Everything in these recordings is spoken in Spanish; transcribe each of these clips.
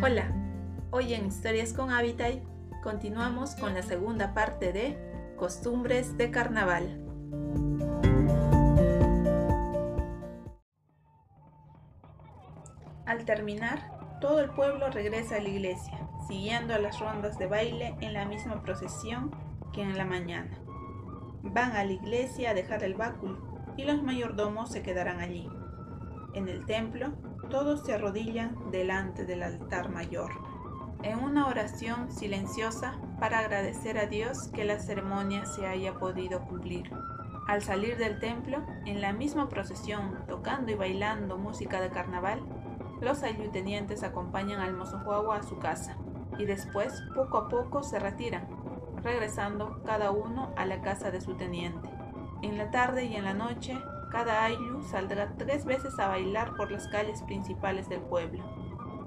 Hola, hoy en Historias con Habitat continuamos con la segunda parte de Costumbres de Carnaval. Al terminar, todo el pueblo regresa a la iglesia, siguiendo las rondas de baile en la misma procesión que en la mañana. Van a la iglesia a dejar el báculo y los mayordomos se quedarán allí. En el templo, todos se arrodillan delante del altar mayor, en una oración silenciosa para agradecer a Dios que la ceremonia se haya podido cumplir. Al salir del templo, en la misma procesión, tocando y bailando música de carnaval, los ayutenientes acompañan al mozo a su casa y después, poco a poco, se retiran, regresando cada uno a la casa de su teniente. En la tarde y en la noche, cada ayllu saldrá tres veces a bailar por las calles principales del pueblo.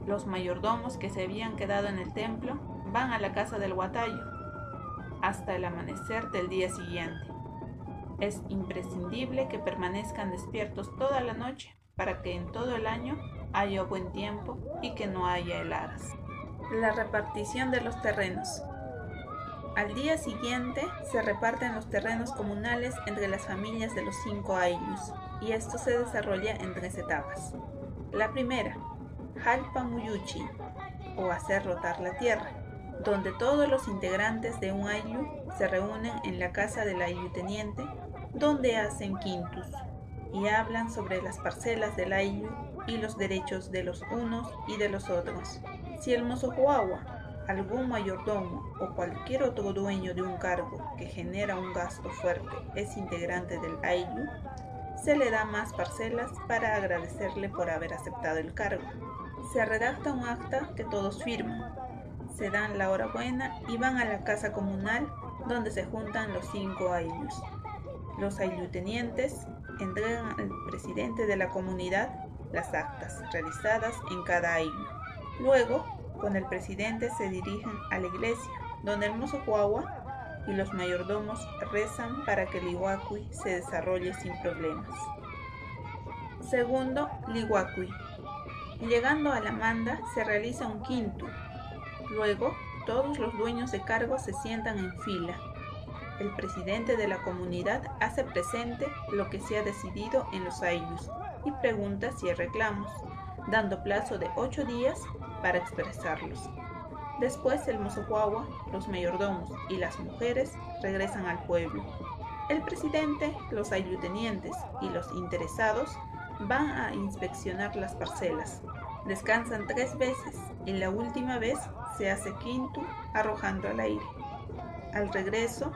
Los mayordomos que se habían quedado en el templo van a la casa del guatayo hasta el amanecer del día siguiente. Es imprescindible que permanezcan despiertos toda la noche para que en todo el año haya buen tiempo y que no haya heladas. La repartición de los terrenos. Al día siguiente se reparten los terrenos comunales entre las familias de los cinco ayllus y esto se desarrolla en tres etapas. La primera, Jalpa Muyuchi, o hacer rotar la tierra, donde todos los integrantes de un ayllu se reúnen en la casa del teniente, donde hacen quintus y hablan sobre las parcelas del ayllu y los derechos de los unos y de los otros. Si el mozo algún mayordomo o cualquier otro dueño de un cargo que genera un gasto fuerte es integrante del AILU, se le da más parcelas para agradecerle por haber aceptado el cargo. Se redacta un acta que todos firman, se dan la hora buena y van a la casa comunal donde se juntan los cinco AILUs. Los tenientes entregan al presidente de la comunidad las actas realizadas en cada AILU. Luego, con el presidente se dirigen a la iglesia, donde el mozo y los mayordomos rezan para que el se desarrolle sin problemas. Segundo, Lihuacui. Llegando a la manda se realiza un quinto. Luego, todos los dueños de cargo se sientan en fila. El presidente de la comunidad hace presente lo que se ha decidido en los ayllus y pregunta si hay reclamos, dando plazo de ocho días para expresarlos. Después el mozo los mayordomos y las mujeres regresan al pueblo. El presidente, los ayutenientes y los interesados van a inspeccionar las parcelas. Descansan tres veces y la última vez se hace quinto arrojando al aire. Al regreso,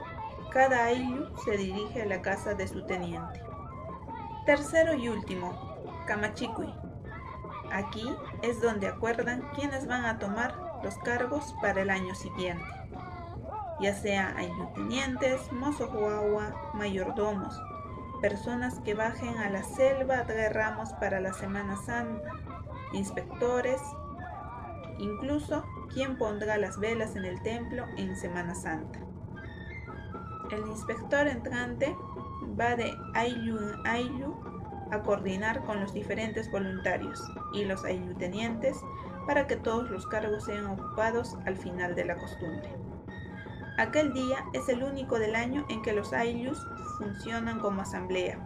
cada ayllu se dirige a la casa de su teniente. Tercero y último, Kamachikui, Aquí es donde acuerdan quiénes van a tomar los cargos para el año siguiente, ya sea ayutenientes, mozo mayordomos, personas que bajen a la selva de ramos para la Semana Santa, inspectores, incluso quien pondrá las velas en el templo en Semana Santa. El inspector entrante va de Ayllu en Ayllu a coordinar con los diferentes voluntarios y los ayutenientes para que todos los cargos sean ocupados al final de la costumbre. Aquel día es el único del año en que los ayllus funcionan como asamblea.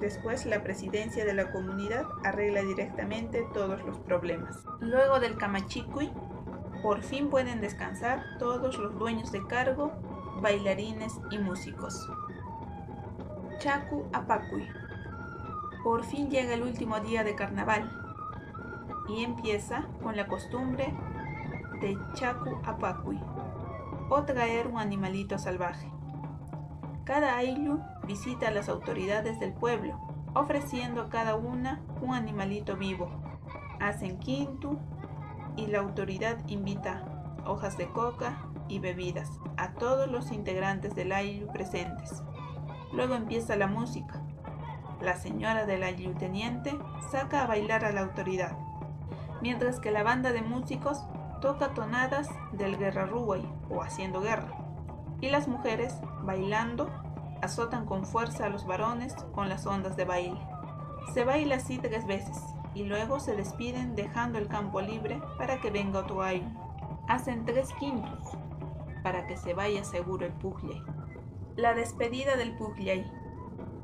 Después la presidencia de la comunidad arregla directamente todos los problemas. Luego del Kamachikui, por fin pueden descansar todos los dueños de cargo, bailarines y músicos. Chaku Apakui por fin llega el último día de carnaval y empieza con la costumbre de Chaku Apakui o traer un animalito salvaje. Cada ayllu visita a las autoridades del pueblo, ofreciendo a cada una un animalito vivo. Hacen quintu y la autoridad invita hojas de coca y bebidas a todos los integrantes del ayllu presentes. Luego empieza la música, la señora del ayuteniente saca a bailar a la autoridad, mientras que la banda de músicos toca tonadas del guerra o haciendo guerra, y las mujeres, bailando, azotan con fuerza a los varones con las ondas de baile. Se baila así tres veces, y luego se despiden dejando el campo libre para que venga otro año. Hacen tres quintos para que se vaya seguro el Pugley. La despedida del Pugley.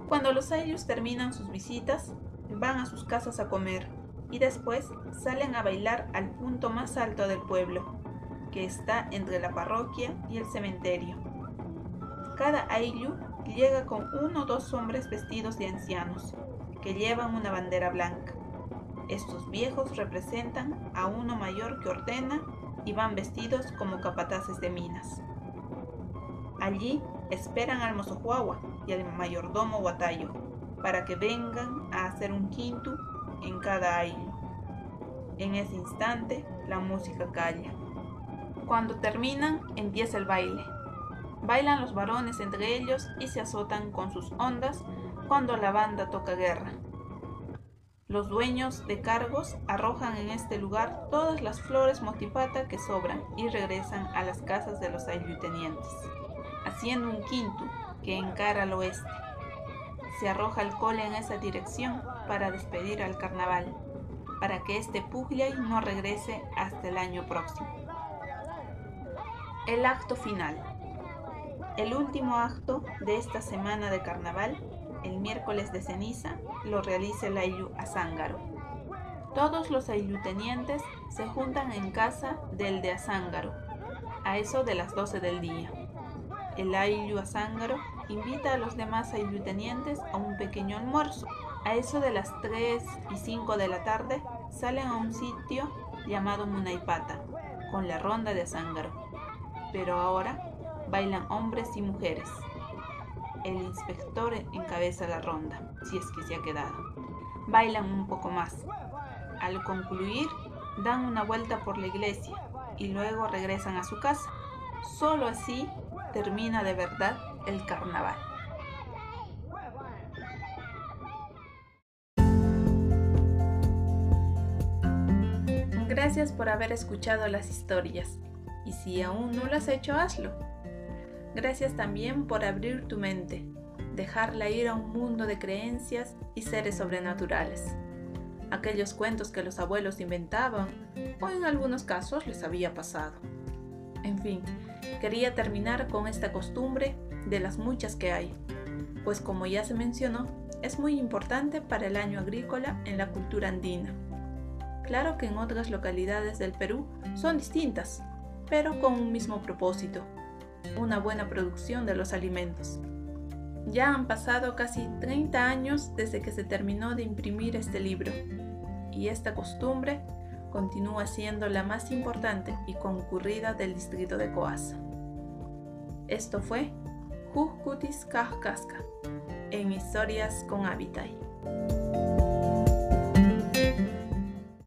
Cuando los ayllus terminan sus visitas, van a sus casas a comer y después salen a bailar al punto más alto del pueblo, que está entre la parroquia y el cementerio. Cada ayllu llega con uno o dos hombres vestidos de ancianos, que llevan una bandera blanca. Estos viejos representan a uno mayor que ordena y van vestidos como capataces de minas. Allí esperan al mozojuagua y al mayordomo guatayo para que vengan a hacer un quinto en cada año. En ese instante la música calla. Cuando terminan empieza el baile. Bailan los varones entre ellos y se azotan con sus ondas cuando la banda toca guerra. Los dueños de cargos arrojan en este lugar todas las flores motipata que sobran y regresan a las casas de los ayutenientes, haciendo un quinto que encara al oeste. Se arroja alcohol en esa dirección para despedir al carnaval, para que este Pugliay no regrese hasta el año próximo. El acto final. El último acto de esta semana de carnaval el miércoles de ceniza lo realiza el Ayllu Azángaro. Todos los ayllutenientes se juntan en casa del de Azángaro, a eso de las 12 del día. El Ayllu Azángaro invita a los demás ayllutenientes a un pequeño almuerzo. A eso de las 3 y 5 de la tarde salen a un sitio llamado Munaipata, con la ronda de Azángaro. Pero ahora bailan hombres y mujeres el inspector encabeza la ronda, si es que se ha quedado. Bailan un poco más. Al concluir, dan una vuelta por la iglesia y luego regresan a su casa. Solo así termina de verdad el carnaval. Gracias por haber escuchado las historias y si aún no lo has hecho, hazlo Gracias también por abrir tu mente, dejarla ir a un mundo de creencias y seres sobrenaturales. Aquellos cuentos que los abuelos inventaban o en algunos casos les había pasado. En fin, quería terminar con esta costumbre de las muchas que hay, pues como ya se mencionó, es muy importante para el año agrícola en la cultura andina. Claro que en otras localidades del Perú son distintas, pero con un mismo propósito, una buena producción de los alimentos. Ya han pasado casi 30 años desde que se terminó de imprimir este libro y esta costumbre continúa siendo la más importante y concurrida del distrito de Coasa. Esto fue Jujkutis Kajkaska en Historias con Habitay.